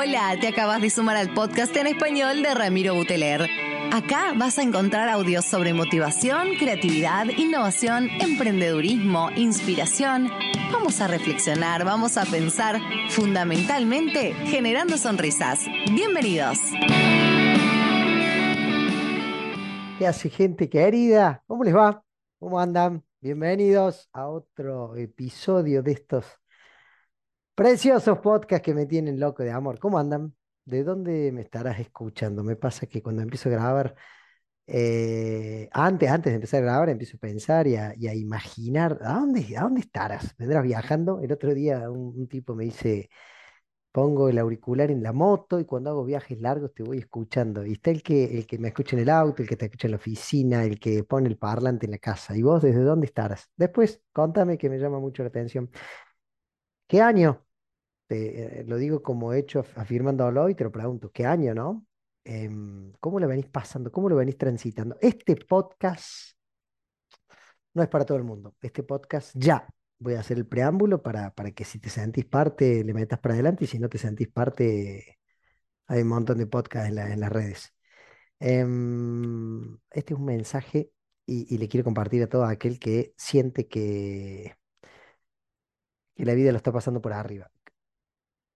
Hola, te acabas de sumar al podcast en español de Ramiro Buteler. Acá vas a encontrar audios sobre motivación, creatividad, innovación, emprendedurismo, inspiración. Vamos a reflexionar, vamos a pensar, fundamentalmente generando sonrisas. Bienvenidos. ¿Qué hace gente querida? ¿Cómo les va? ¿Cómo andan? Bienvenidos a otro episodio de estos preciosos podcasts que me tienen loco de amor. ¿Cómo andan? ¿De dónde me estarás escuchando? Me pasa que cuando empiezo a grabar, eh, antes, antes de empezar a grabar, empiezo a pensar y a, imaginar, ¿a dónde, ¿a dónde estarás? ¿Vendrás viajando? El otro día un, un tipo me dice, pongo el auricular en la moto y cuando hago viajes largos te voy escuchando. Y está el que, el que me escucha en el auto, el que te escucha en la oficina, el que pone el parlante en la casa. ¿Y vos desde dónde estarás? Después, contame que me llama mucho la atención. ¿Qué año? Eh, lo digo como hecho, af- afirmándolo y te lo pregunto. ¿Qué año, no? Em, ¿cómo lo venís pasando? ¿Cómo lo venís transitando? Este podcast no es para todo el mundo. Este podcast ya. Voy a hacer el preámbulo para, para que si te sentís parte, le metas para adelante y si no te sentís parte, hay un montón de podcasts en la- en las redes. Em, este es un mensaje y, y le quiero compartir a todo aquel que siente que, que la vida lo está pasando por arriba.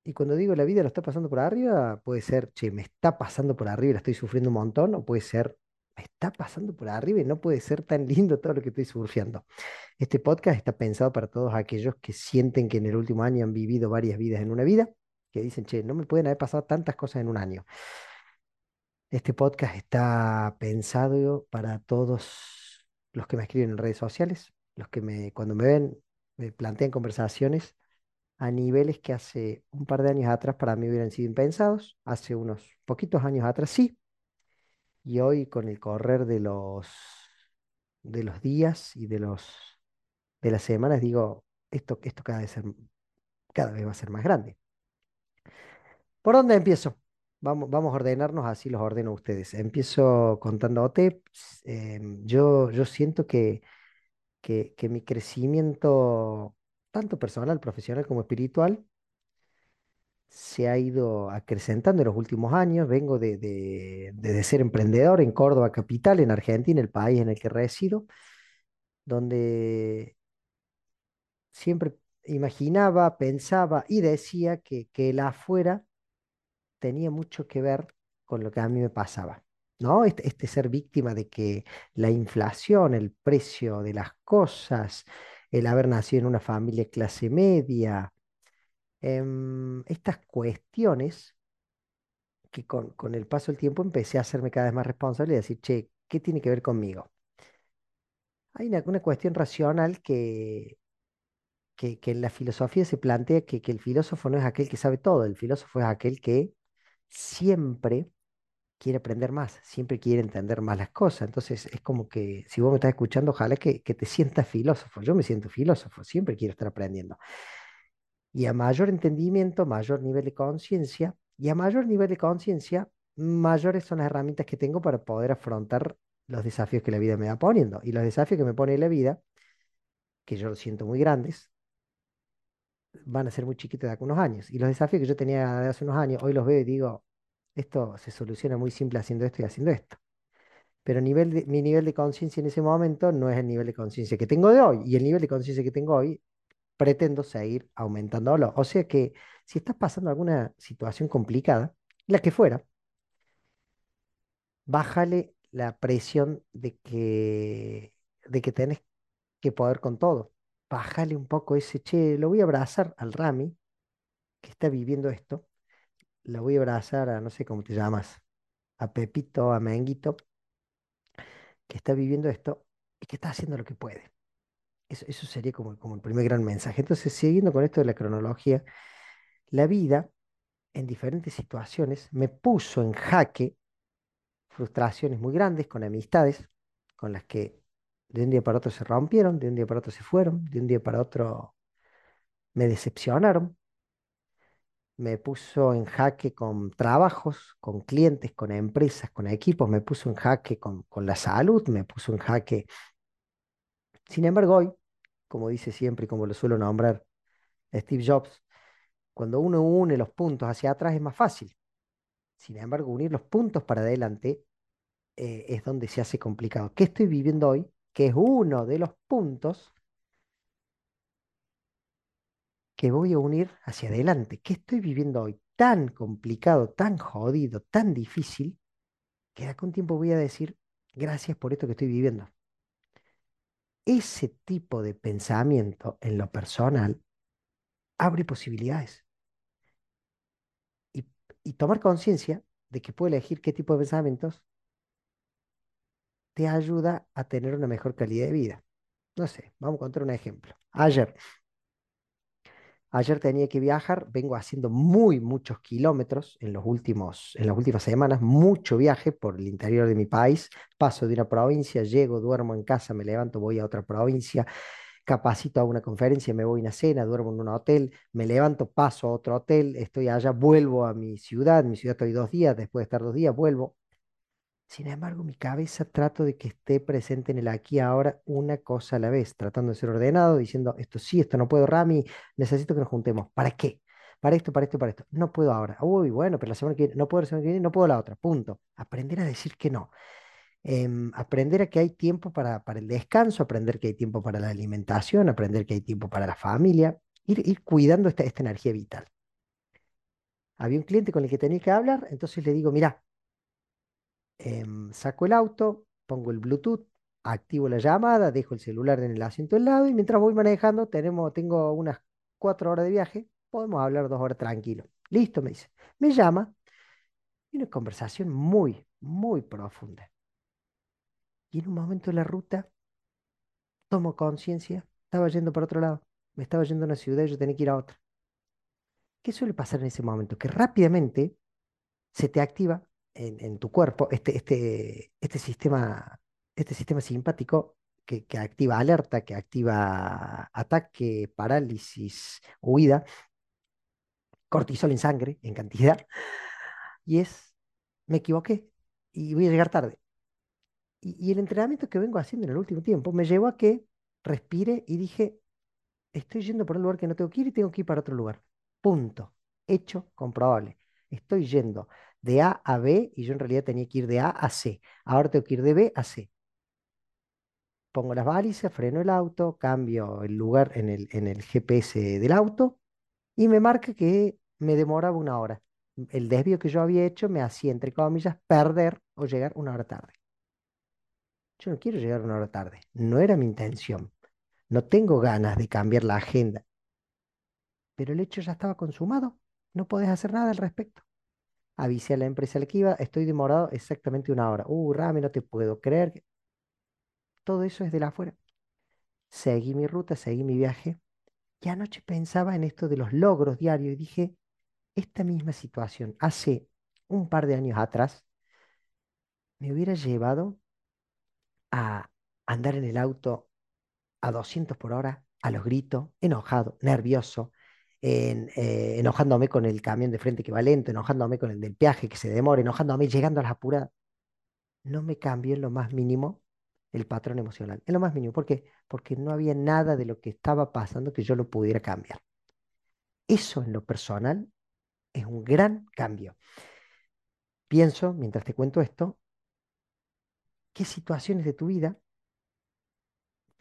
Y cuando digo la vida lo está pasando por arriba, puede ser, che, me está pasando por arriba y la estoy sufriendo un montón, o puede ser, me está pasando por arriba y no puede ser tan lindo todo lo que estoy surfeando. Este podcast está pensado para todos aquellos que sienten que en el último año han vivido varias vidas en una vida, que dicen, che, no me pueden haber pasado tantas cosas en un año. Este podcast está pensado para todos los que me escriben en redes sociales, los que me, cuando me ven, me plantean conversaciones a niveles que hace un par de años atrás para mí hubieran sido impensados, hace unos poquitos años atrás sí, y hoy con el correr de los, de los días y de los, de las semanas digo, esto, esto cada vez, cada vez va a ser más grande. ¿Por dónde empiezo? Vamos, vamos a ordenarnos, así los ordeno a ustedes. Empiezo contándote. em, yo, yo siento que, que mi crecimiento, tanto personal, profesional como espiritual, se ha ido acrecentando en los últimos años. Vengo de, de, de ser emprendedor en Córdoba capital, en Argentina, el país en el que resido, donde siempre imaginaba, pensaba y decía que, que el afuera tenía mucho que ver con lo que a mí me pasaba. ¿No? Este, este ser víctima de que la inflación, el precio de las cosas, el haber nacido en una familia clase media, em, estas cuestiones que con, con el paso del tiempo empecé a hacerme cada vez más responsable y decir, che, ¿qué tiene que ver conmigo? Hay una, cuestión racional que, que, que en la filosofía se plantea que, que el filósofo no es aquel que sabe todo, el filósofo es aquel que siempre quiere aprender más, siempre quiere entender más las cosas. Entonces es como que si vos me estás escuchando, ojalá que, que te sientas filósofo. Yo me siento filósofo, siempre quiero estar aprendiendo. Y a mayor entendimiento, mayor nivel de conciencia, y a mayor nivel de conciencia, mayores son las herramientas que tengo para poder afrontar los desafíos que la vida me va poniendo. Y los desafíos que me pone la vida, que yo los siento muy grandes, van a ser muy chiquitos de acá unos años. Y los desafíos que yo tenía de hace unos años, hoy los veo y digo, esto se soluciona muy simple haciendo esto y haciendo esto. Pero nivel mi nivel de conciencia en ese momento no es el nivel de conciencia que tengo de hoy. Y el nivel de conciencia que tengo hoy pretendo seguir aumentándolo. O sea que si estás pasando alguna situación complicada, la que fuera, bájale la presión de que, de que tenés que poder con todo. Bájale un poco ese, che, lo voy a abrazar al Rami, que está viviendo esto. Lo voy a abrazar a, no sé cómo te llamas, a Pepito, a Menguito, que está viviendo esto y que está haciendo lo que puede. Eso, eso sería como, como el primer gran mensaje. Entonces, siguiendo con esto de la cronología, la vida en diferentes situaciones me puso en jaque frustraciones muy grandes con amistades con las que de un día para otro se rompieron, de un día para otro se fueron, de un día para otro me decepcionaron, me puso en jaque con trabajos, con clientes, con empresas, con equipos, me puso en jaque con, con la salud, me puso en jaque. Sin embargo, hoy, como dice siempre y como lo suelo nombrar Steve Jobs, Cuando uno une los puntos hacia atrás es más fácil. Sin embargo, unir los puntos para adelante eh, es donde se hace complicado. ¿Qué estoy viviendo hoy? Que es uno de los puntos que voy a unir hacia adelante. ¿Qué estoy viviendo hoy? Tan complicado, tan jodido, tan difícil, que de acá un tiempo voy a decir, gracias por esto que estoy viviendo. Ese tipo de pensamiento en lo personal abre posibilidades. Y, y tomar conciencia de que puedo elegir qué tipo de pensamientos te ayuda a tener una mejor calidad de vida. No sé, vamos a contar un ejemplo. Ayer Ayer tenía que viajar, vengo haciendo muy muchos kilómetros en, los últimos, en las últimas semanas, mucho viaje por el interior de mi país. Paso de una provincia, llego, duermo en casa, me levanto, voy a otra provincia, capacito a una conferencia, me voy a una cena, duermo en un hotel, me levanto, paso a otro hotel, estoy allá, vuelvo a mi ciudad, mi ciudad estoy dos días, después de estar dos días, vuelvo. Sin embargo, mi cabeza trato de que esté presente en el aquí y ahora una cosa a la vez, tratando de ser ordenado, diciendo esto sí, esto no puedo, Rami, necesito que nos juntemos. ¿Para qué? Para esto, para esto, para esto. No puedo ahora. Uy, bueno, pero la semana que viene, no puedo la semana que viene, no puedo la otra. Punto. Aprender a decir que no. Em, aprender a que hay tiempo para, para el descanso, aprender que hay tiempo para la alimentación, aprender que hay tiempo para la familia, ir, ir cuidando esta, esta energía vital. Había un cliente con el que tenía que hablar, entonces le digo, mira, Em, saco el auto, pongo el Bluetooth, activo la llamada, dejo el celular en el asiento del lado y mientras voy manejando, tenemos, tengo unas cuatro horas de viaje, podemos hablar dos horas tranquilo. Listo, me dice. Me llama y una conversación muy, muy profunda. Y en un momento de la ruta tomo conciencia, estaba yendo para otro lado, me estaba yendo a una ciudad y yo tenía que ir a otra. ¿Qué suele pasar en ese momento? Que rápidamente se te activa en, tu cuerpo este, este, este, sistema, este sistema simpático que, que, activa alerta, que activa ataque, parálisis, huida, cortisol en sangre, en cantidad, y es, me equivoqué y voy a llegar tarde. Y, y el entrenamiento que vengo haciendo en el último tiempo me llevó a que respire y dije, estoy yendo por un lugar que no tengo que ir y tengo que ir para otro lugar. Punto. Hecho comprobable. Estoy yendo de A a B y yo en realidad tenía que ir de A a C. Ahora tengo que ir de B a C. Pongo las balizas, freno el auto, cambio el lugar en el, en el GPS del auto y me marca que me demoraba una hora. El desvío que yo había hecho me hacía, entre comillas, perder o llegar una hora tarde. Yo no quiero llegar una hora tarde. No era mi intención. No tengo ganas de cambiar la agenda. Pero el hecho ya estaba consumado. No podés hacer nada al respecto avisé a la empresa al que iba, estoy demorado exactamente una hora. Uh, Rami, no te puedo creer. Todo eso es de la afuera. Seguí mi ruta, seguí mi viaje. Y anoche pensaba en esto de los logros diarios y dije, esta misma situación hace un par de años atrás me hubiera llevado a andar en el auto a 200 por hora, a los gritos, enojado, nervioso, eh, enojándome con el camión de frente que va lento, enojándome con el del peaje que se demora, enojándome llegando a las apuradas. No me cambió en lo más mínimo el patrón emocional, en lo más mínimo. ¿Por qué? Porque no había nada de lo que estaba pasando que yo lo pudiera cambiar. Eso en lo personal es un gran cambio. Pienso, mientras te cuento esto, qué situaciones de tu vida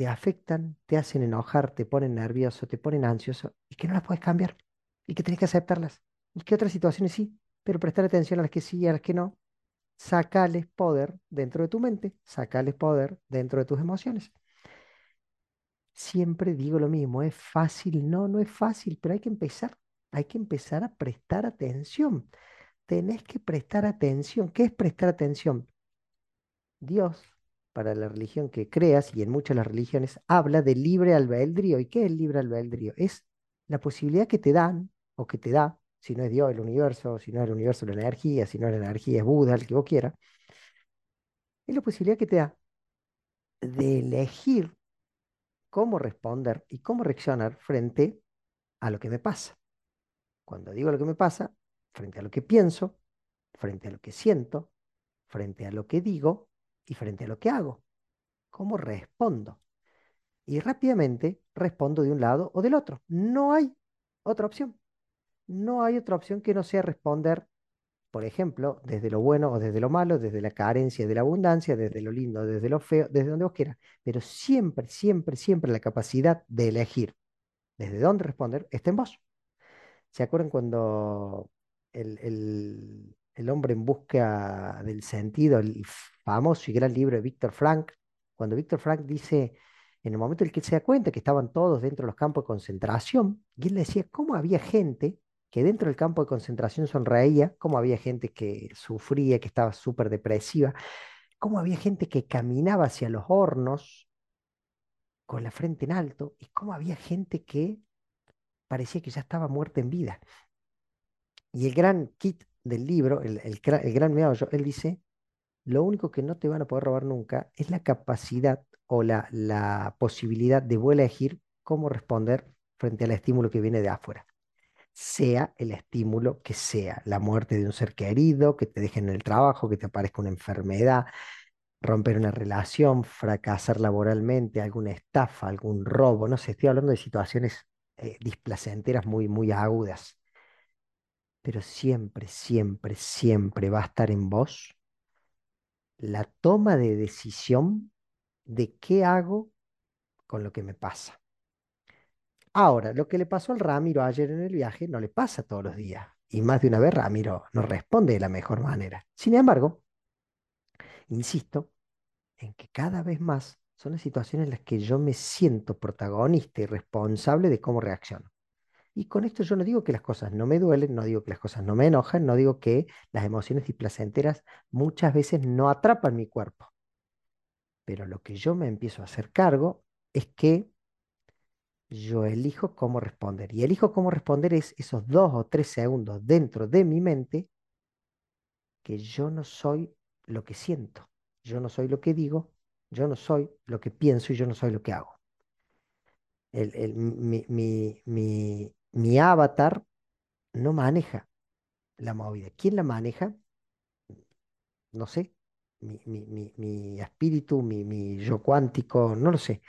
te afectan, te hacen enojar, te ponen nervioso, te ponen ansioso y que no las puedes cambiar y que tienes que aceptarlas. Y que otras situaciones sí, pero prestar atención a las que sí y a las que no. Sacales poder dentro de tu mente, sacales poder dentro de tus emociones. Siempre digo lo mismo, ¿es fácil? No, no es fácil, pero hay que empezar. Hay que empezar a prestar atención. Tenés que prestar atención. ¿Qué es prestar atención? Dios para la religión que creas, y en muchas las religiones, habla de libre albedrío. ¿Y qué es el libre albedrío? Es la posibilidad que te dan, o que te da, si no es Dios el universo, si no es el universo la energía, si no es la energía es Buda, el que vos quieras, es la posibilidad que te da de elegir cómo responder y cómo reaccionar frente a lo que me pasa. Cuando digo lo que me pasa, frente a lo que pienso, frente a lo que siento, frente a lo que digo y frente a lo que hago. ¿Cómo respondo? Y rápidamente respondo de un lado o del otro. No hay otra opción. no hay otra opción que no sea responder, por ejemplo, desde lo bueno o desde lo malo, desde la carencia, de la abundancia, desde lo lindo, desde lo feo, desde donde vos quieras. Pero siempre, siempre, siempre la capacidad de elegir desde dónde responder está en vos. ¿Se acuerdan cuando el, el- el hombre en busca del sentido, el famoso y gran libro de Víctor Frank, cuando Víctor Frank dice, en el momento en el que se da cuenta que estaban todos dentro de los campos de concentración, y él decía, ¿cómo había gente que dentro del campo de concentración sonreía? ¿Cómo había gente que sufría, que estaba súper depresiva? ¿Cómo había gente que caminaba hacia los hornos con la frente en alto? ¿Y cómo había gente que parecía que ya estaba muerta en vida? Y el gran kit del libro, el, el, el gran meollo, él dice, lo único que no te van a poder robar nunca es la capacidad o la, la posibilidad de vos elegir cómo responder frente al estímulo que viene de afuera. Sea el estímulo que sea, la muerte de un ser querido, que te dejen en el trabajo, que te aparezca una enfermedad, romper una relación, fracasar laboralmente, alguna estafa, algún robo, no sé, estoy hablando de situaciones eh, displacenteras muy, muy agudas pero siempre, siempre, siempre va a estar en vos la toma de decisión de qué hago con lo que me pasa. Ahora, lo que le pasó al Ramiro ayer en el viaje no le pasa todos los días. Y más de una vez Ramiro no responde de la mejor manera. Sin embargo, insisto en que cada vez más son las situaciones en las que yo me siento protagonista y responsable de cómo reacciono. Y con esto yo no digo que las cosas no me duelen, no digo que las cosas no me enojan, no digo que las emociones displacenteras muchas veces no atrapan mi cuerpo. Pero lo que yo me empiezo a hacer cargo es que yo elijo cómo responder. Y elijo cómo responder es esos dos o tres segundos dentro de mi mente que yo no soy lo que siento, yo no soy lo que digo, yo no soy lo que pienso y yo no soy lo que hago. El, el- mi, mi, mi, mi avatar no maneja la movida. ¿Quién la maneja? No sé. Mi, mi, mi, mi espíritu, mi, yo cuántico, no lo sé.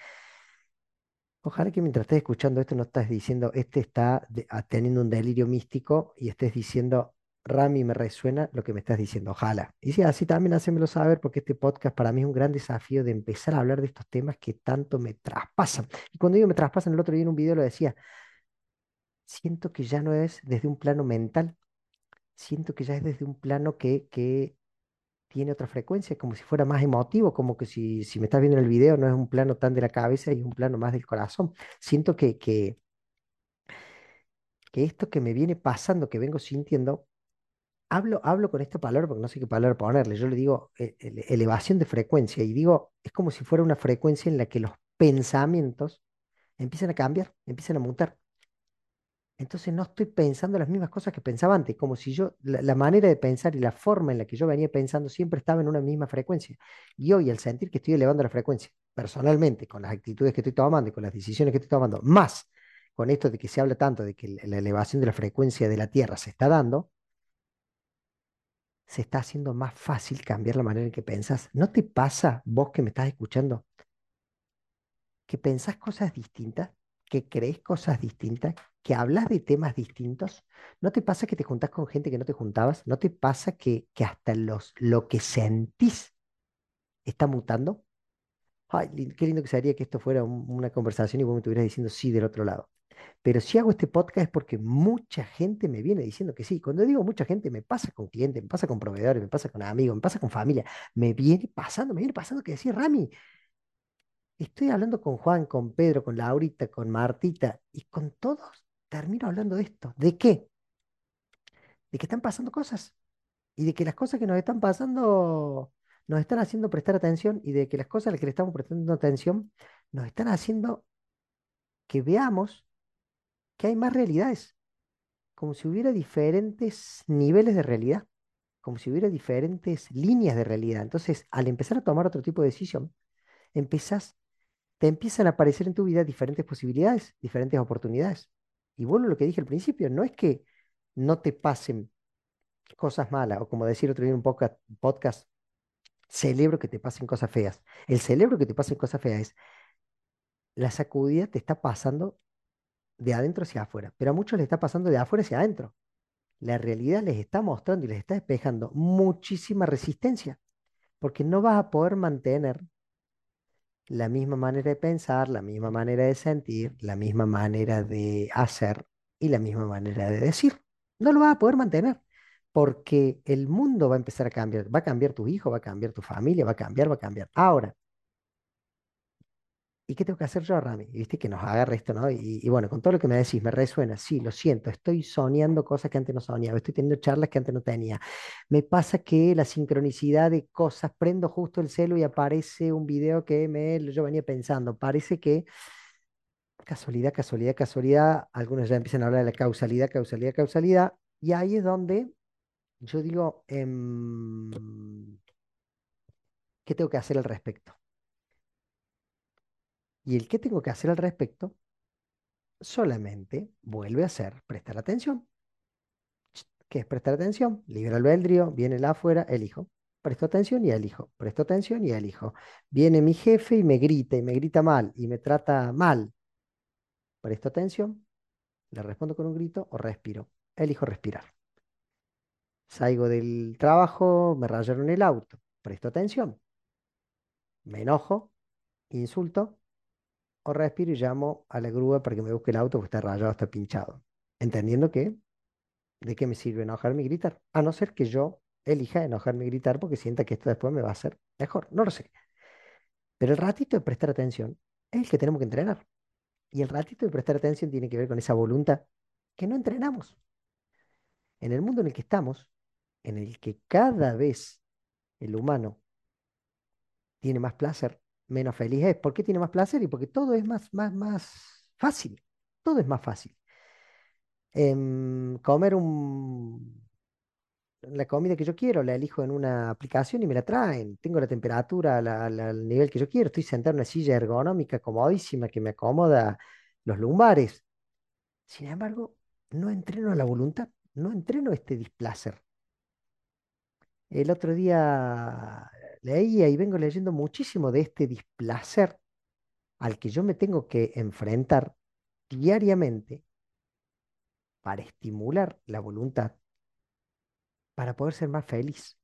Ojalá que mientras estés escuchando esto no estás diciendo, este está ah, teniendo un delirio místico y estés diciendo, Rami, me resuena lo que me estás diciendo. Ojalá. Y si así también hacémelo saber, porque este podcast para mí es un gran desafío de empezar a hablar de estos temas que tanto me traspasan. Y cuando digo me traspasan, el otro día en un video lo decía, siento que ya no es desde un plano mental, siento que ya es desde un plano que, que tiene otra frecuencia, como si fuera más emotivo, como que si, si me estás viendo en el video no es un plano tan de la cabeza y es un plano más del corazón. Siento que, que, que esto que me viene pasando, que vengo sintiendo, hablo, hablo con esta palabra porque no sé qué palabra ponerle, yo le digo eh, ele- elevación de frecuencia y digo, es como si fuera una frecuencia en la que los pensamientos empiezan a cambiar, empiezan a mutar. Entonces no estoy pensando las mismas cosas que pensaba antes, como si yo, la, manera de pensar y la forma en la que yo venía pensando siempre estaba en una misma frecuencia. Y hoy, al sentir que estoy elevando la frecuencia, personalmente, con las actitudes que estoy tomando y con las decisiones que estoy tomando, más con esto de que se habla tanto de que la la elevación de la frecuencia de la Tierra se está dando, se está haciendo más fácil cambiar la manera en que pensás. ¿No te pasa, vos que me estás escuchando, que pensás cosas distintas, que crees cosas distintas, que hablas de temas distintos. ¿No te pasa que te juntás con gente que no te juntabas? ¿No te pasa que, que hasta los, lo que sentís está mutando? Ay, qué lindo que sería que esto fuera un- una conversación y vos me estuvieras diciendo sí del otro lado. Pero si hago este podcast es porque mucha gente me viene diciendo que sí. Cuando digo mucha gente, me pasa con clientes, me pasa con proveedores, me pasa con amigos, me pasa con familia. Me viene pasando, me viene pasando que decir, Rami, Estoy hablando con Juan, con Pedro, con Laurita, con Martita y con todos termino hablando de esto. ¿De qué? De que están pasando cosas y de que las cosas que nos están pasando nos están haciendo prestar atención y de que las cosas a las que le estamos prestando atención nos están haciendo que veamos que hay más realidades, como si hubiera diferentes niveles de realidad, como si hubiera diferentes líneas de realidad. Entonces, al empezar a tomar otro tipo de decisión, empezás te empiezan a aparecer en tu vida diferentes posibilidades, diferentes oportunidades. Y vuelvo a lo que dije al principio, no es que no te pasen cosas malas, o como decir otro día en un podcast, celebro que te pasen cosas feas. El celebro que te pasen cosas feas es, la sacudida te está pasando de adentro hacia afuera, pero a muchos les está pasando de afuera hacia adentro. La realidad les está mostrando y les está despejando muchísima resistencia, porque no vas a poder mantener la misma manera de pensar, la misma manera de sentir, la misma manera de hacer y la misma manera de decir. No lo vas a poder mantener porque el mundo va a empezar a cambiar. Va a cambiar tu hijo, va a cambiar tu familia, va a cambiar, va a cambiar. Ahora, ¿y qué tengo que hacer yo, Rami? Viste que nos agarra esto, ¿no? Y, bueno, con todo lo que me decís, me resuena. Sí, lo siento, estoy soñando cosas que antes no soñaba, estoy teniendo charlas que antes no tenía. Me pasa que la sincronicidad de cosas, prendo justo el celo y aparece un video que me, yo venía pensando. Parece que casualidad, casualidad, casualidad, algunos ya empiezan a hablar de la causalidad, causalidad, causalidad, y ahí es donde yo digo, em, ¿qué tengo que hacer al respecto? Y el qué tengo que hacer al respecto solamente vuelve a ser prestar atención. ¿Qué es prestar atención? Libre albedrío, viene el afuera, elijo. Presto atención y elijo. Presto atención y elijo. Viene mi jefe y me grita y me grita mal y me trata mal. Presto atención, le respondo con un grito o respiro. Elijo respirar. Salgo del trabajo, me rayaron el auto. Presto atención. Me enojo, insulto, o respiro y llamo a la grúa para que me busque el auto porque está rayado, está pinchado. Entendiendo que, ¿de qué me sirve enojarme y gritar? A no ser que yo elija enojarme y gritar porque sienta que esto después me va a hacer mejor. No lo sé. Pero el ratito de prestar atención es el que tenemos que entrenar. Y el ratito de prestar atención tiene que ver con esa voluntad que no entrenamos. En el mundo en el que estamos, en el que cada vez el humano tiene más placer, menos feliz es. ¿Por qué tiene más placer? Y porque todo es más, más, más fácil. Todo es más fácil. Em, comer la comida que yo quiero, la elijo en una aplicación y me la traen. Tengo la temperatura al nivel que yo quiero. Estoy sentado en una silla ergonómica comodísima que me acomoda los lumbares. Sin embargo, no entreno la voluntad, no entreno este displacer. El otro día leía y vengo leyendo muchísimo de este displacer al que yo me tengo que enfrentar diariamente para estimular la voluntad, para poder ser más feliz.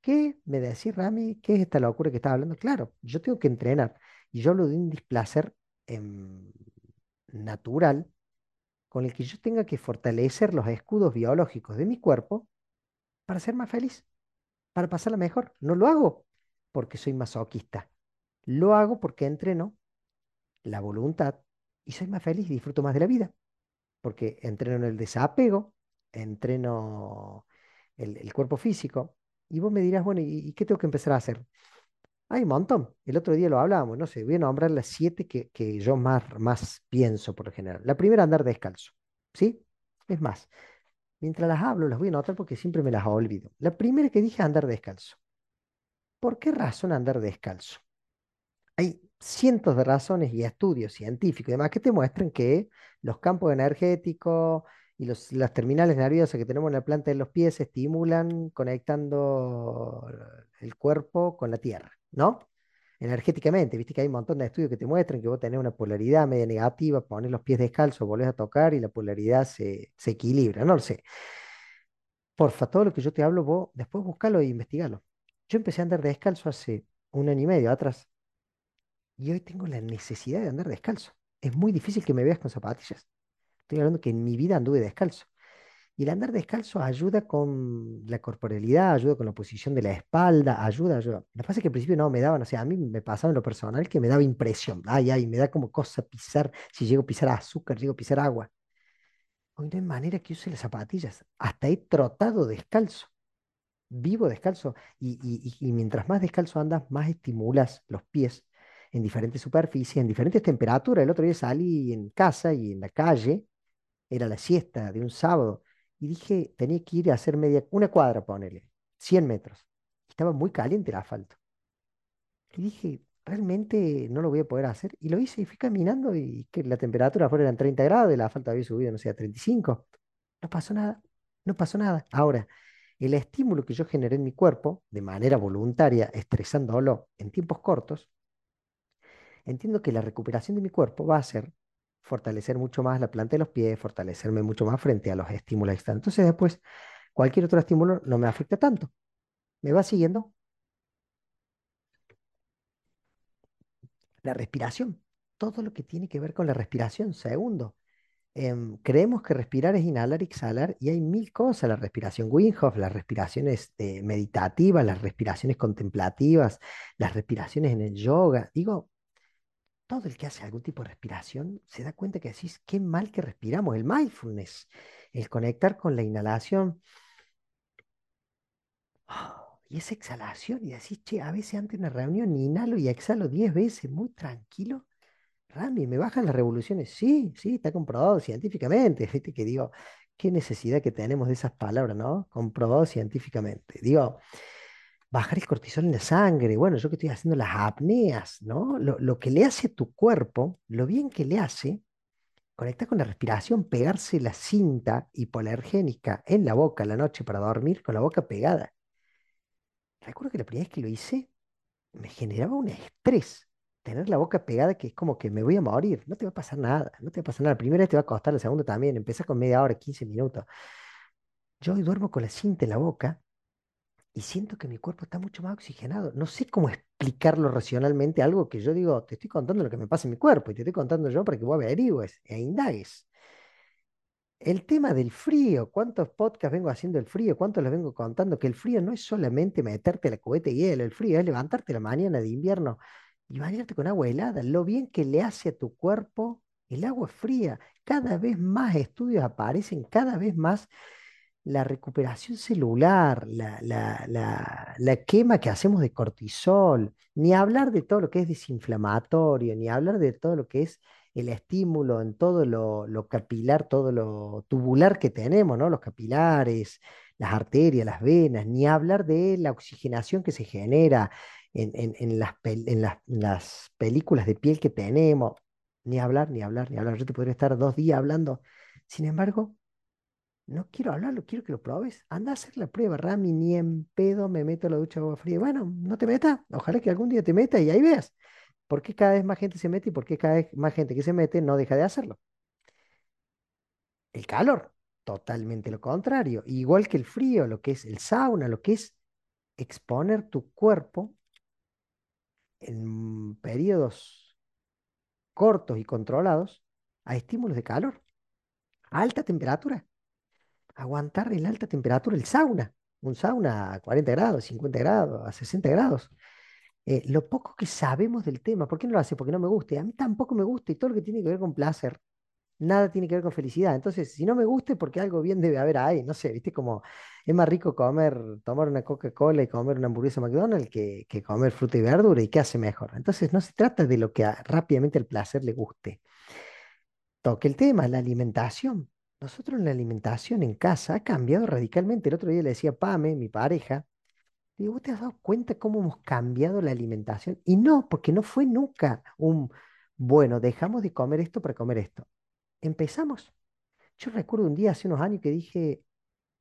¿Qué me decís, Rami? ¿Qué es esta locura que estás hablando? Claro, yo tengo que entrenar y yo hablo de un displacer em, natural con el que yo tenga que fortalecer los escudos biológicos de mi cuerpo para ser más feliz para pasarla mejor. No lo hago porque soy masoquista. Lo hago porque entreno la voluntad y soy más feliz y disfruto más de la vida. Porque entreno en el desapego, entreno el, cuerpo físico. Y vos me dirás, bueno, ¿y, qué tengo que empezar a hacer? Hay un montón. El otro día lo hablábamos, no sé, voy a nombrar las siete que, que yo más, más pienso por lo general. La primera, andar descalzo. ¿Sí? Es más, Mientras las hablo, las voy a notar porque siempre me las olvido. La primera que dije, andar descalzo. ¿Por qué razón andar descalzo? Hay cientos de razones y estudios científicos y demás que te muestran que los campos energéticos y las terminales nerviosas que tenemos en la planta de los pies se estimulan conectando el cuerpo con la tierra, ¿no? Energéticamente, viste que hay un montón de estudios que te muestran que vos tenés una polaridad media negativa, pones los pies descalzos, volvés a tocar y la polaridad se, equilibra, no lo sé. Porfa, todo lo que yo te hablo, vos después buscalo e investigalo. Yo empecé a andar descalzo hace un año y medio atrás y hoy tengo la necesidad de andar descalzo. Es muy difícil que me veas con zapatillas. Estoy hablando que en mi vida anduve descalzo. Y el andar descalzo ayuda con la corporalidad, ayuda con la posición de la espalda, ayuda, ayuda. Lo que pasa es que al principio no me daban, o sea, a mí me pasaba en lo personal que me daba impresión. Ay, ay, me da como cosa pisar, si llego a pisar azúcar, llego a pisar agua. Hoy no hay manera que use las zapatillas. Hasta he trotado descalzo. Vivo descalzo. Y, y mientras más descalzo andas, más estimulas los pies en diferentes superficies, en diferentes temperaturas. El otro día salí en casa y en la calle, era la siesta de un sábado y dije, tenía que ir a hacer media, una cuadra, ponele, 100 metros. Estaba muy caliente el asfalto. Y dije, realmente no lo voy a poder hacer. Y lo hice y fui caminando y que la temperatura afuera eran 30 grados el asfalto había subido, no sé, a 35. No pasó nada, no pasó nada. Ahora, el estímulo que yo generé en mi cuerpo, de manera voluntaria, estresándolo en tiempos cortos, entiendo que la recuperación de mi cuerpo va a ser fortalecer mucho más la planta de los pies, fortalecerme mucho más frente a los estímulos externos. Entonces después, cualquier otro estímulo no me afecta tanto. ¿Me va siguiendo? La respiración, todo lo que tiene que ver con la respiración. Segundo, em, creemos que respirar es inhalar exhalar y hay mil cosas, la respiración Wim las respiraciones eh, meditativas, las respiraciones contemplativas, las respiraciones en el yoga. Digo, todo el que hace algún tipo de respiración se da cuenta que decís, qué mal que respiramos, el mindfulness, el conectar con la inhalación. y esa exhalación, y decís, che, a veces antes de una reunión inhalo y exhalo 10 veces, muy tranquilo. Rami, ¿me bajan las revoluciones? Sí, sí, está comprobado científicamente. Fíjate que digo, qué necesidad que tenemos de esas palabras, ¿no? Comprobado científicamente. Digo, bajar el cortisol en la sangre, bueno, yo que estoy haciendo las apneas, ¿no? Lo, que le hace a tu cuerpo, lo bien que le hace, conectar con la respiración, pegarse la cinta hipoalergénica en la boca la noche para dormir con la boca pegada. Recuerdo que la primera vez que lo hice, me generaba un estrés tener la boca pegada que es como que me voy a morir, no te va a pasar nada, no te va a pasar nada. La primera te va a costar, la segunda también, empieza con media hora, 15 minutos. Yo hoy duermo con la cinta en la boca y siento que mi cuerpo está mucho más oxigenado. No sé cómo explicarlo racionalmente, algo que yo digo, te estoy contando lo que me pasa en mi cuerpo y te estoy contando yo para que vos averigües e indagues. El tema del frío, ¿cuántos podcasts vengo haciendo del frío? ¿Cuántos les vengo contando? Que el frío no es solamente meterte la cubeta de hielo, el frío es levantarte la mañana de invierno y bañarte con agua helada. Lo bien que le hace a tu cuerpo el agua fría. Cada vez más estudios aparecen, cada vez más la recuperación celular, la, quema que hacemos de cortisol, ni hablar de todo lo que es desinflamatorio, ni hablar de todo lo que es el estímulo en todo lo, capilar, todo lo tubular que tenemos, ¿no? Los capilares, las arterias, las venas, ni hablar de la oxigenación que se genera en, las, en las películas de piel que tenemos, ni hablar, ni hablar, ni hablar. Yo te podría estar dos días hablando. Sin embargo, no quiero hablarlo, quiero que lo probes. Anda a hacer la prueba, Rami, ni en pedo me meto a la ducha de agua fría. Bueno, no te metas, ojalá que algún día te metas y ahí veas por qué cada vez más gente se mete y por qué cada vez más gente que se mete no deja de hacerlo. El calor, totalmente lo contrario. Igual que el frío, lo que es el sauna, lo que es exponer tu cuerpo en periodos cortos y controlados a estímulos de calor, alta temperatura aguantar en alta temperatura el sauna, un sauna a 40 grados, 50 grados, a 60 grados. Eh, lo poco que sabemos del tema, ¿por qué no lo hace? Porque no me guste. A mí tampoco me gusta y todo lo que tiene que ver con placer, nada tiene que ver con felicidad. Entonces, si no me guste, porque algo bien debe haber ahí, no sé, viste como es más rico comer, tomar una Coca-Cola y comer una hamburguesa McDonald's que, que comer fruta y verdura y qué hace mejor. Entonces, no se trata de lo que rápidamente el placer le guste. Toque el tema, la alimentación. Nosotros la alimentación en casa ha cambiado radicalmente. El otro día le decía a Pame, mi pareja, digo, ¿vos te has dado cuenta cómo hemos cambiado la alimentación? Y no, porque no fue nunca un, bueno, dejamos de comer esto para comer esto. Empezamos. Yo recuerdo un día hace unos años que dije,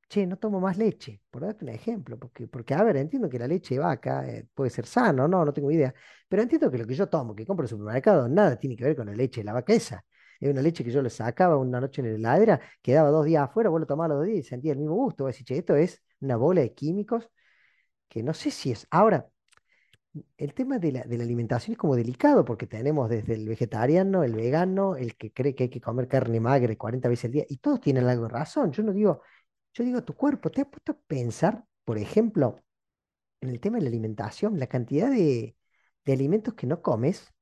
che, no tomo más leche, por darte un ejemplo, porque, porque a ver, entiendo que la leche de vaca eh, puede ser sano, no, no tengo idea, pero entiendo que lo que yo tomo, que compro en el supermercado, nada tiene que ver con la leche de la vaca esa. Es una leche que yo le sacaba una noche en la heladera, quedaba dos días afuera, vos lo tomabas los dos días y sentía el mismo gusto. Vos decís, che, esto es una bola de químicos que no sé si es. Ahora, el tema de la, alimentación es como delicado porque tenemos desde el vegetariano, el vegano, el que cree que hay que comer carne magra 40 veces al día, y todos tienen algo de razón. Yo no digo, yo digo, tu cuerpo, ¿te has puesto a pensar, por ejemplo, en el tema de la alimentación, la cantidad de alimentos que no comes?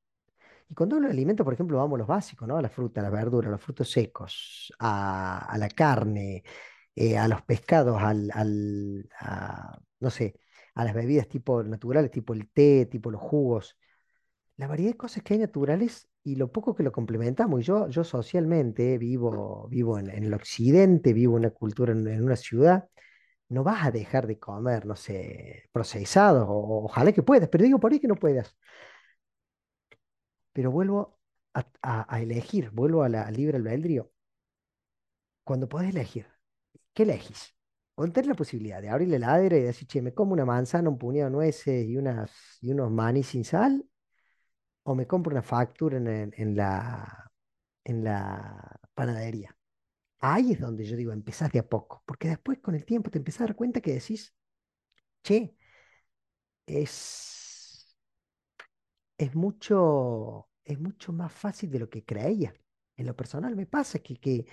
Y cuando hablo de alimentos, por ejemplo, vamos a los básicos, ¿no? A la fruta, a la verdura, a los frutos secos, a, la carne, eh, a los pescados, al, al a, no sé, a las bebidas tipo naturales, tipo el té, tipo los jugos. La variedad de cosas que hay naturales y lo poco que lo complementamos. Y yo, yo socialmente vivo, vivo en, el occidente, vivo en una cultura, en, una ciudad. No vas a dejar de comer, no sé, procesados, o, ojalá que puedas, pero digo por ahí que no puedas pero vuelvo a, elegir, vuelvo a la, libre albedrío. Cuando podés elegir, ¿qué elegís? O tener la posibilidad de abrir la heladera y decir, che, me como una manzana, un puñado de nueces y, unas, y unos maní sin sal, o me compro una factura en, la, en la panadería. Ahí es donde yo digo, empezás de a poco, porque después con el tiempo te empezás a dar cuenta que decís, che, es, es mucho, es mucho más fácil de lo que creía. En lo personal me pasa que, que,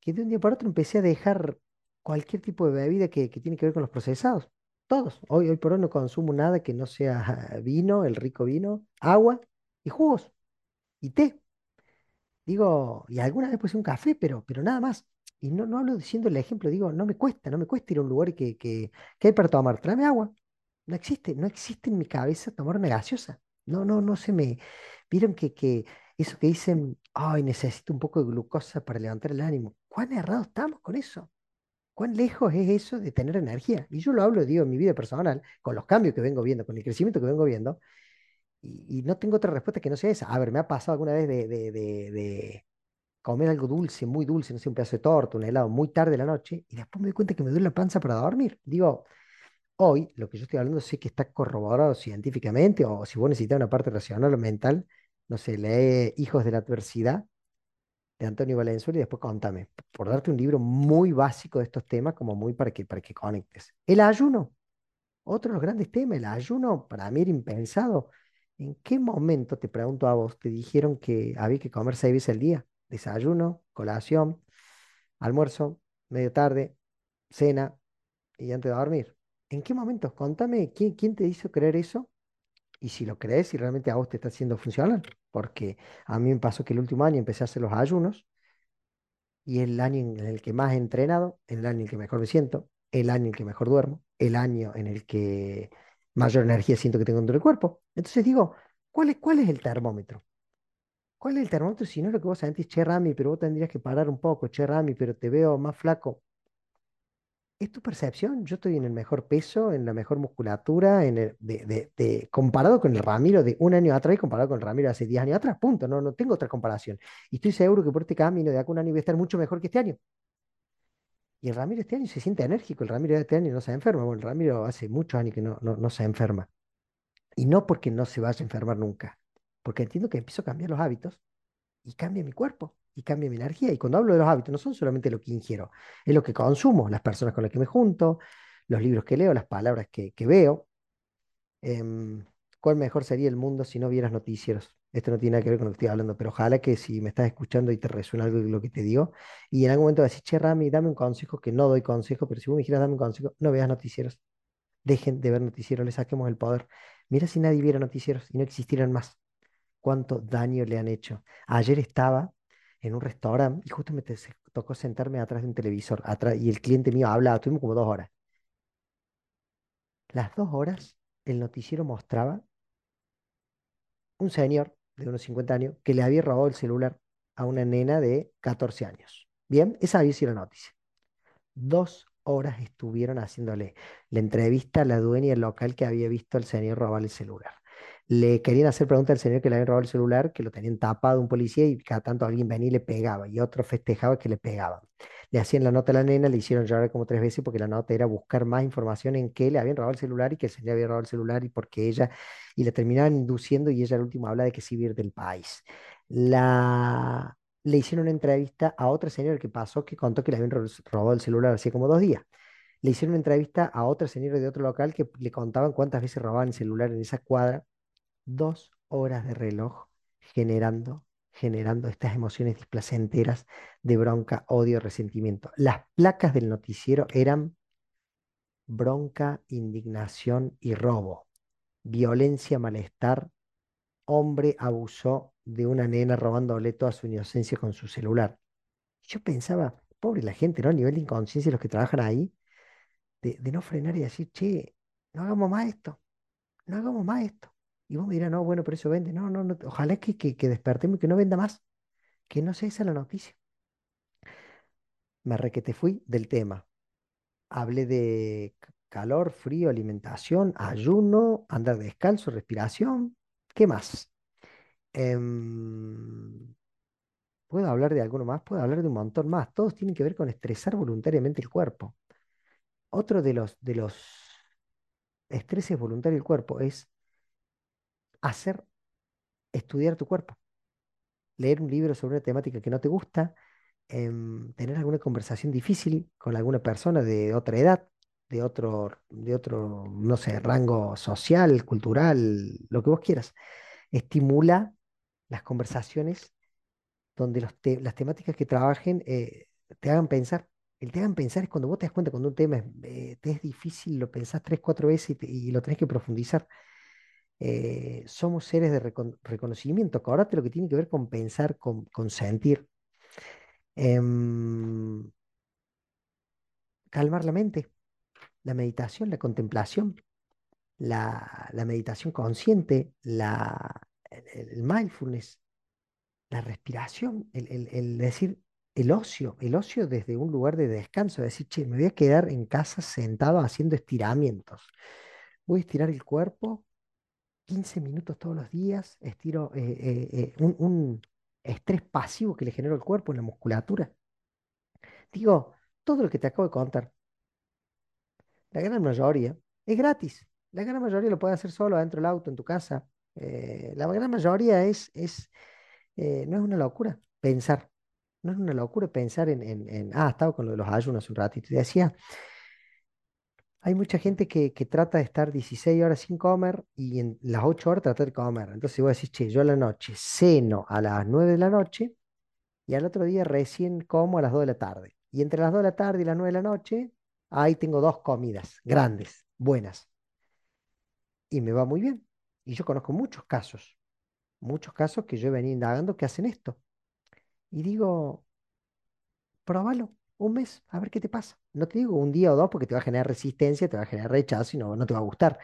que de un día para otro empecé a dejar cualquier tipo de bebida que, que tiene que ver con los procesados. Todos. Hoy, hoy por hoy no consumo nada que no sea vino, el rico vino, agua y jugos y té. Digo, y alguna vez puse un café, pero, pero nada más. Y no, no hablo diciendo el ejemplo, digo, no me cuesta, no me cuesta ir a un lugar que, que, que hay para tomar. Tráeme agua. No existe, no existe en mi cabeza tomar una gaseosa. No, no, no se me. Vieron que, que eso que dicen, ay, necesito un poco de glucosa para levantar el ánimo. ¿Cuán errados estamos con eso? ¿Cuán lejos es eso de tener energía? Y yo lo hablo, digo, en mi vida personal, con los cambios que vengo viendo, con el crecimiento que vengo viendo, y, no tengo otra respuesta que no sea esa. A ver, me ha pasado alguna vez de, de, de, de comer algo dulce, muy dulce, no sé, un pedazo de torta, un helado, muy tarde de la noche, y después me doy cuenta que me duele la panza para dormir. Digo, hoy lo que yo estoy hablando sé que está corroborado científicamente, o si vos necesitas una parte racional o mental, no sé, lee Hijos de la Adversidad de Antonio Valenzuela y después contame, por darte un libro muy básico de estos temas, como muy para que, para que conectes. El ayuno, otro de los grandes temas, el ayuno para mí era impensado. ¿En qué momento, te pregunto a vos, te dijeron que había que comer seis veces al día? Desayuno, colación, almuerzo, medio tarde, cena y antes de dormir. ¿En qué momentos? Contame, ¿quién, te hizo creer eso? Y si lo crees y realmente a vos te está haciendo funcionar. Porque a mí me pasó que el último año empecé a hacer los ayunos y el año en el que más he entrenado, el año en el que mejor me siento, el año en el que mejor duermo, el año en el que mayor energía siento que tengo dentro del cuerpo. Entonces digo, ¿cuál es, cuál es el termómetro? ¿Cuál es el termómetro si no es lo que vos sentís, che Rami, pero vos tendrías que parar un poco, che Rami, pero te veo más flaco? ¿Es tu percepción? Yo estoy en el mejor peso, en la mejor musculatura, en el, de, de- de- comparado con el Ramiro de un año atrás y comparado con el Ramiro de hace 10 años atrás, punto, no, no tengo otra comparación. Y estoy seguro que por este camino de acá un año voy a estar mucho mejor que este año. Y el Ramiro este año se siente enérgico, el Ramiro de este año no se enferma, bueno, el Ramiro hace muchos años que no, no, no se enferma. Y no porque no se vaya a enfermar nunca, porque entiendo que empiezo a cambiar los hábitos y cambia mi cuerpo y cambia mi energía. Y cuando hablo de los hábitos, no son solamente lo que ingiero, es lo que consumo, las personas con las que me junto, los libros que leo, las palabras que, veo. Em, ¿cuál mejor sería el mundo si no vieras noticieros? Esto no tiene nada que ver con lo que estoy hablando, pero ojalá que si me estás escuchando y te resuena algo de lo que te digo, y en algún momento decís, che, Rami, dame un consejo, que no doy consejo, pero si vos me dijeras, dame un consejo, no veas noticieros. Dejen de ver noticieros, le saquemos el poder. Mira si nadie viera noticieros y no existieran más cuánto daño le han hecho. Ayer estaba en un restaurante y justo me tocó sentarme atrás de un televisor y el cliente mío hablaba, tuvimos como dos horas. Las dos horas el noticiero mostraba un señor de unos 50 años que le había robado el celular a una nena de 14 años. Bien, esa había sido la noticia. Dos horas estuvieron haciéndole la entrevista a la dueña local que había visto al señor robar el celular. Le querían hacer preguntas al señor que le habían robado el celular, que lo tenían tapado un policía y cada tanto alguien venía y le pegaba y otro festejaba que le pegaban. Le hacían la nota a la nena, le hicieron llorar como tres veces porque la nota era buscar más información en que le habían robado el celular y que el señor había robado el celular y porque ella, y la terminaban induciendo y ella al último habla de que sí ir del país. La, le hicieron una entrevista a otra señora que pasó que contó que le habían ro- robado el celular hacía como dos días. Le hicieron una entrevista a otra señora de otro local que le contaban cuántas veces robaban el celular en esa cuadra. Dos horas de reloj generando, generando estas emociones displacenteras de bronca, odio, resentimiento. Las placas del noticiero eran bronca, indignación y robo, violencia, malestar, hombre abusó de una nena robándole toda su inocencia con su celular. Yo pensaba, pobre la gente, ¿no? A nivel de inconsciencia, los que trabajan ahí, de, de no frenar y decir, che, no hagamos más esto, no hagamos más esto. Y vos me dirás, no, bueno, pero eso vende. No, no, no, ojalá que, que, que despertemos y que no venda más, que no sea esa la noticia. Me requete fui del tema. Hablé de calor, frío, alimentación, ayuno, andar descalzo, respiración. ¿Qué más? Em, Puedo hablar de alguno más, puedo hablar de un montón más. Todos tienen que ver con estresar voluntariamente el cuerpo. Otro de los, de los estreses voluntarios del cuerpo es hacer estudiar tu cuerpo. leer un libro sobre una temática que no te gusta, em, tener alguna conversación difícil con alguna persona de otra edad, de otro, de otro, no sé, rango social, cultural, lo que vos quieras. Estimula las conversaciones donde los las temáticas que trabajen eh, te hagan pensar. El te hagan pensar es cuando vos te das cuenta cuando un tema es, eh, te es difícil, lo pensás tres, cuatro veces y, y lo tenés que profundizar. Eh, somos seres de recon- reconocimiento. Acordate lo que tiene que ver con pensar, con, sentir. Em, calmar la mente, la meditación, la contemplación, la, meditación consciente, la, el, mindfulness, la respiración, el decir, el ocio, el ocio desde un lugar de descanso, decir, che, me voy a quedar en casa sentado haciendo estiramientos. Voy a estirar el cuerpo 15 minutos todos los días, estiro eh, eh, eh, un, estrés pasivo que le genera al cuerpo en la musculatura. Digo, todo lo que te acabo de contar, la gran mayoría es gratis. La gran mayoría lo puedes hacer solo adentro del auto, en tu casa. La gran mayoría es, es no es una locura pensar. No es una locura pensar en, en, en- ah, estaba con lo de los ayunos un ratito y decía, hay mucha gente que, trata de estar 16 horas sin comer y en las 8 horas trata de comer. Entonces vos decís, che, yo a la noche ceno a las 9 de la noche y al otro día recién como a las 2 de la tarde. Y entre las 2 de la tarde y las 9 de la noche, ahí tengo dos comidas grandes, buenas, y me va muy bien. Y yo conozco muchos casos, muchos casos que yo he venido indagando que hacen esto. Y digo, Próbalo un mes, a ver qué te pasa. No te digo un día o dos porque te va a generar resistencia, te va a generar rechazo y no, no te va a gustar.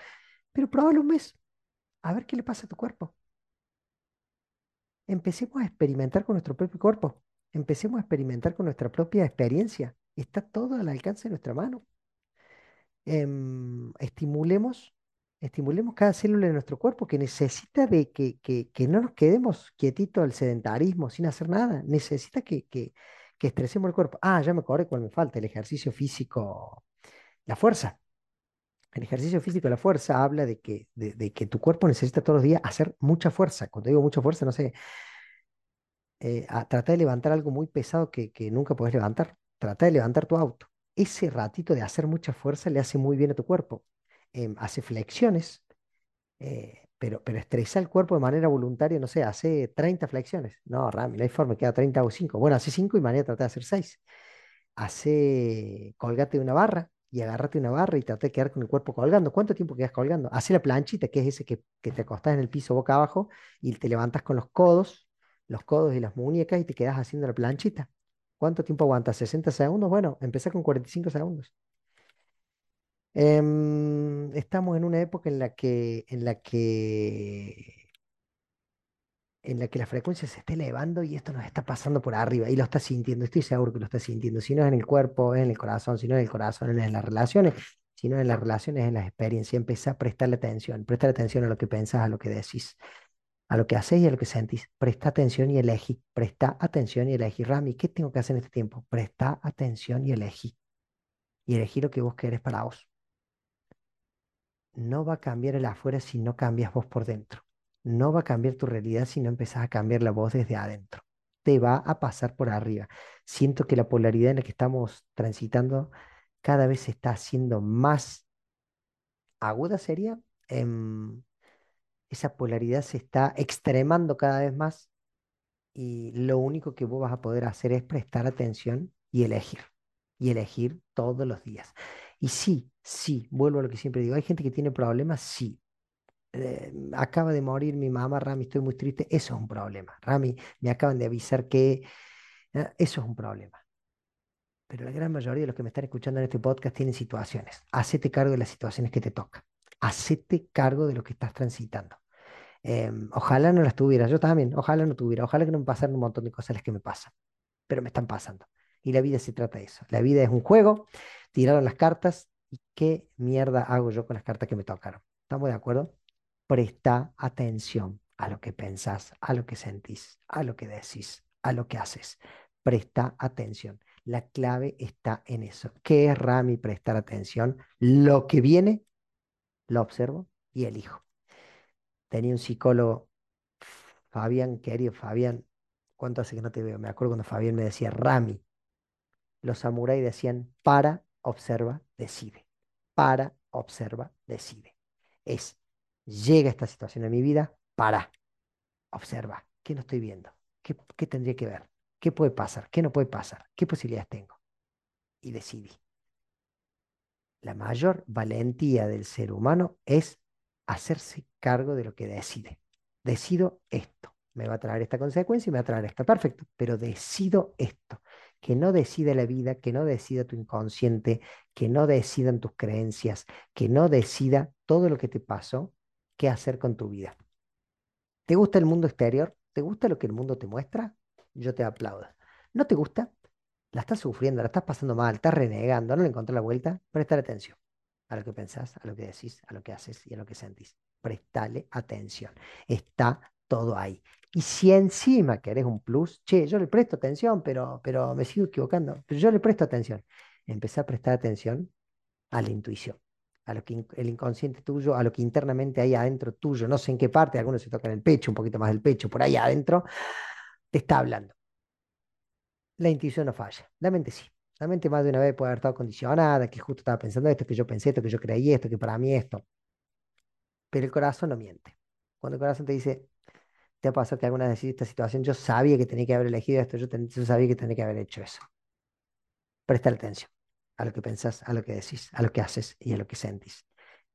Pero próbalo un mes, a ver qué le pasa a tu cuerpo. Empecemos a experimentar con nuestro propio cuerpo. Empecemos a experimentar con nuestra propia experiencia. Está todo al alcance de nuestra mano. Em, estimulemos, estimulemos cada célula de nuestro cuerpo que necesita de que, que, que no nos quedemos quietitos al sedentarismo sin hacer nada. Necesita que, que, que estresemos el cuerpo. Ah, ya me acordé cuál me falta, el ejercicio físico, la fuerza. El ejercicio físico, la fuerza, habla de que, de, de que tu cuerpo necesita todos los días hacer mucha fuerza. Cuando digo mucha fuerza, no sé, eh, trata de levantar algo muy pesado que, que nunca podés levantar. Trata de levantar tu auto. Ese ratito de hacer mucha fuerza le hace muy bien a tu cuerpo. Em, hace flexiones, eh, pero, pero estresa el cuerpo de manera voluntaria, no sé, hace 30 flexiones. No, Rami, no hay forma, queda 30 o 5. Bueno, hace 5 y mañana trata de hacer 6. Hace, colgate de una barra y agárrate una barra y trata de quedar con el cuerpo colgando. ¿Cuánto tiempo quedas colgando? Hace la planchita, que es ese que, te acostás en el piso boca abajo y te levantas con los codos, los codos y las muñecas y te quedas haciendo la planchita. ¿Cuánto tiempo aguantas? ¿60 segundos? Bueno, empecé con 45 segundos. Em, estamos en una época en la que, en la que, en la que la frecuencia se está elevando y esto nos está pasando por arriba y lo estás sintiendo, estoy seguro que lo estás sintiendo. Si no es en el cuerpo, es en el corazón, si no es en el corazón, es en las relaciones, si no es en las relaciones, es en las experiencias. Empezá a prestarle atención, prestar atención a lo que pensás, a lo que decís, a lo que hacés y a lo que sentís. Presta atención y elegí, presta atención y elegí. Rami, ¿qué tengo que hacer en este tiempo? Presta atención y elegí. Y elegí lo que vos querés para vos. No va a cambiar el afuera si no cambias vos por dentro. No va a cambiar tu realidad si no empezás a cambiar la voz desde adentro. Te va a pasar por arriba. Siento que la polaridad en la que estamos transitando cada vez se está haciendo más aguda, sería. Em, esa polaridad se está extremando cada vez más y lo único que vos vas a poder hacer es prestar atención y elegir. Y elegir todos los días. Y sí, sí, vuelvo a lo que siempre digo, hay gente que tiene problemas, sí, eh, acaba de morir mi mamá, Rami, estoy muy triste, eso es un problema. Rami, me acaban de avisar que eh, eso es un problema. Pero la gran mayoría de los que me están escuchando en este podcast tienen situaciones. Hacete cargo de las situaciones que te tocan. Hacete cargo de lo que estás transitando. Em, ojalá no las tuviera, yo también, ojalá no tuviera, ojalá que no me pasaran un montón de cosas las que me pasan, pero me están pasando. Y la vida se trata de eso. La vida es un juego, tiraron las cartas y qué mierda hago yo con las cartas que me tocaron. ¿Estamos de acuerdo? Presta atención a lo que pensás, a lo que sentís, a lo que decís, a lo que haces. Presta atención. La clave está en eso. ¿Qué es Rami prestar atención? Lo que viene, lo observo y elijo. Tenía un psicólogo, Fabián, querido Fabián, ¿Cuánto hace que no te veo? Me acuerdo cuando Fabián me decía, Rami, los samuráis decían, para, observa, decide. Para, observa, decide. Es, llega esta situación en mi vida, para, observa, ¿qué no estoy viendo? ¿Qué, qué tendría que ver? ¿Qué puede pasar? ¿Qué no puede pasar? ¿Qué posibilidades tengo? Y decidí. La mayor valentía del ser humano es hacerse cargo de lo que decide. Decido esto. Me va a traer esta consecuencia y me va a traer esta. Perfecto. Pero decido esto. Que no decida la vida, que no decida tu inconsciente, que no decidan tus creencias, que no decida todo lo que te pasó, qué hacer con tu vida. ¿Te gusta el mundo exterior? ¿Te gusta lo que el mundo te muestra? Yo te aplaudo. ¿No te gusta? La estás sufriendo, la estás pasando mal, estás renegando, no le encontré la vuelta. Prestale atención a lo que pensás, a lo que decís, a lo que haces y a lo que sentís. Prestale atención. Está todo ahí. Y si encima querés un plus, che, yo le presto atención, pero, pero me sigo equivocando, pero yo le presto atención. Empecé a prestar atención a la intuición, a lo que el inconsciente tuyo, a lo que internamente hay adentro tuyo, no sé en qué parte, algunos se tocan el pecho, un poquito más del pecho, por ahí adentro, te está hablando. La intuición no falla, la mente sí. La mente más de una vez puede haber estado condicionada, que justo estaba pensando esto, que yo pensé esto, que yo creí esto, que para mí esto. Pero el corazón no miente. Cuando el corazón te dice, te ha pasado que alguna vez esta situación, yo sabía que tenía que haber elegido esto, yo, yo sabía que tenía que haber hecho eso. Presta atención a lo que pensás, a lo que decís, a lo que haces y a lo que sentís.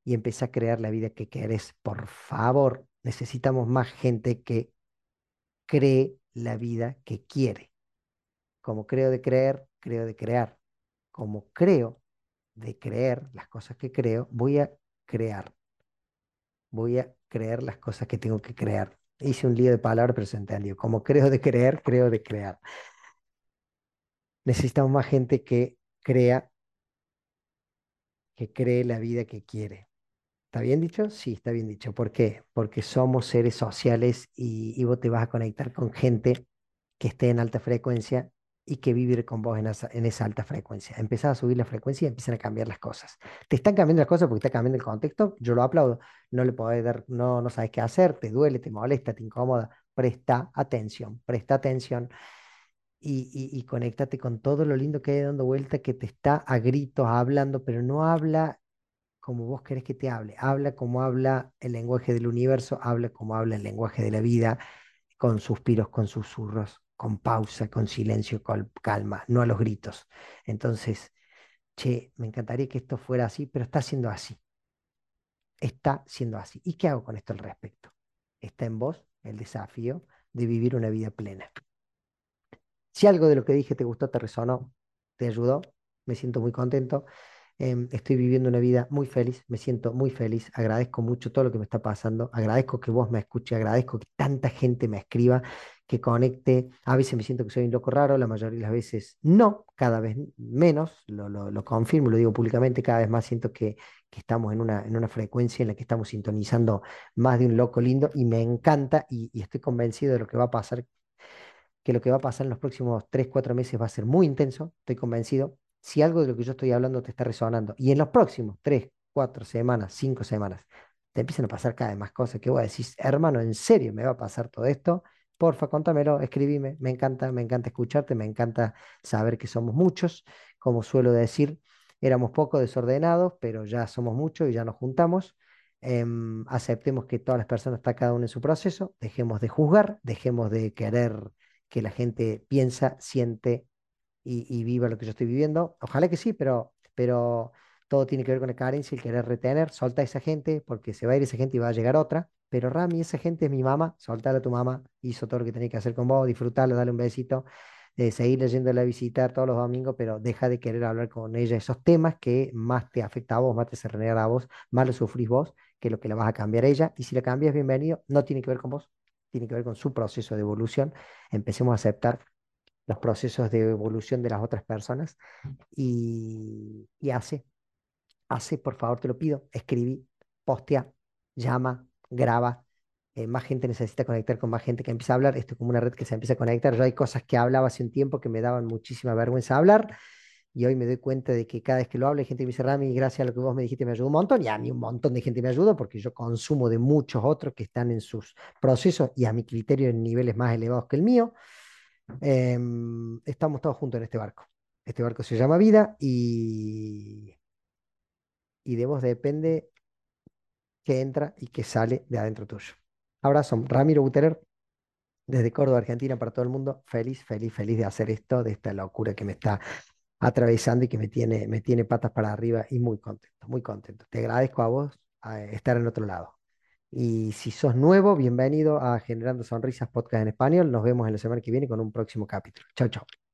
Y empieza a crear la vida que querés. Por favor, necesitamos más gente que cree la vida que quiere. Como creo de creer, creo de crear. Como creo de creer las cosas que creo, voy a crear. Voy a creer las cosas que tengo que crear. Hice un lío de palabras, pero se entendió. Como creo de creer, creo de crear. Necesitamos más gente que crea, que cree la vida que quiere. ¿Está bien dicho? Sí, está bien dicho. ¿Por qué? Porque somos seres sociales y, y vos te vas a conectar con gente que esté en alta frecuencia y que vivir con vos en esa, en esa alta frecuencia. Empezás a subir la frecuencia y empiezan a cambiar las cosas. Te están cambiando las cosas porque está cambiando el contexto, yo lo aplaudo. No le podés dar, no, no sabes qué hacer, te duele, te molesta, te incomoda. Presta atención, presta atención y, y, y conéctate con todo lo lindo que hay dando vuelta, que te está a gritos hablando, pero no habla como vos querés que te hable. Habla como habla el lenguaje del universo, habla como habla el lenguaje de la vida, con suspiros, con susurros, con pausa, con silencio, con calma, no a los gritos. Entonces, che, me encantaría que esto fuera así, pero está siendo así. Está siendo así. ¿Y qué hago con esto al respecto? Está en vos el desafío de vivir una vida plena. Si algo de lo que dije te gustó, te resonó, te ayudó, me siento muy contento. Em, estoy viviendo una vida muy feliz, me siento muy feliz, agradezco mucho todo lo que me está pasando, agradezco que vos me escuches, agradezco que tanta gente me escriba, que conecte. A veces me siento que soy un loco raro, la mayoría de las veces no, cada vez menos, lo, lo, lo confirmo, lo digo públicamente, cada vez más siento que, que estamos en una, en una frecuencia en la que estamos sintonizando más de un loco lindo y me encanta y, estoy convencido de lo que va a pasar que lo que va a pasar en los próximos 3, 4 meses va a ser muy intenso, estoy convencido, si algo de lo que yo estoy hablando te está resonando y en los próximos tres, cuatro semanas, cinco semanas, te empiezan a pasar cada vez más cosas que vos decís, hermano, ¿en serio me va a pasar todo esto? Porfa, contámelo, escribime, me encanta, me encanta escucharte, me encanta saber que somos muchos, como suelo decir, éramos poco desordenados, pero ya somos muchos y ya nos juntamos. Eh, aceptemos que todas las personas están cada uno en su proceso, dejemos de juzgar, dejemos de querer que la gente piensa, siente, y, viva lo que yo estoy viviendo. Ojalá que sí, pero, pero todo tiene que ver con la carencia el querer retener. Solta a esa gente porque se va a ir esa gente y va a llegar otra. Pero Rami, esa gente es mi mamá, soltala a tu mamá, hizo todo lo que tenía que hacer con vos, disfrutarla, dale un besito, eh, seguir leyéndola a visitar todos los domingos, pero deja de querer hablar con ella esos temas que más te afecta a vos, más te hace renegar a vos, más lo sufrís vos, que lo que la vas a cambiar a ella. Y si la cambias, bienvenido, no tiene que ver con vos, tiene que ver con su proceso de evolución. Empecemos a aceptar los procesos de evolución de las otras personas y, y hace, hace, por favor, te lo pido, escribí, postea, llama, graba. Eh, más gente necesita conectar con más gente que empieza a hablar. Esto es como una red que se empieza a conectar. Yo hay cosas que hablaba hace un tiempo que me daban muchísima vergüenza hablar y hoy me doy cuenta de que cada vez que lo hablo gente que me dice, Rami, gracias a lo que vos me dijiste me ayudó un montón y a mí un montón de gente me ayudó porque yo consumo de muchos otros que están en sus procesos y a mi criterio en niveles más elevados que el mío. Em, estamos todos juntos en este barco. Este barco se llama vida y, y de vos depende que entra y que sale de adentro tuyo. Abrazo, Ramiro Buteler, desde Córdoba, Argentina, para todo el mundo. Feliz, feliz, feliz de hacer esto, de esta locura que me está atravesando y que me tiene, me tiene patas para arriba y muy contento, muy contento. Te agradezco a vos estar en otro lado. Y si sos nuevo, bienvenido a Generando Sonrisas Podcast en Español. Nos vemos en la semana que viene con un próximo capítulo. Chao, chao.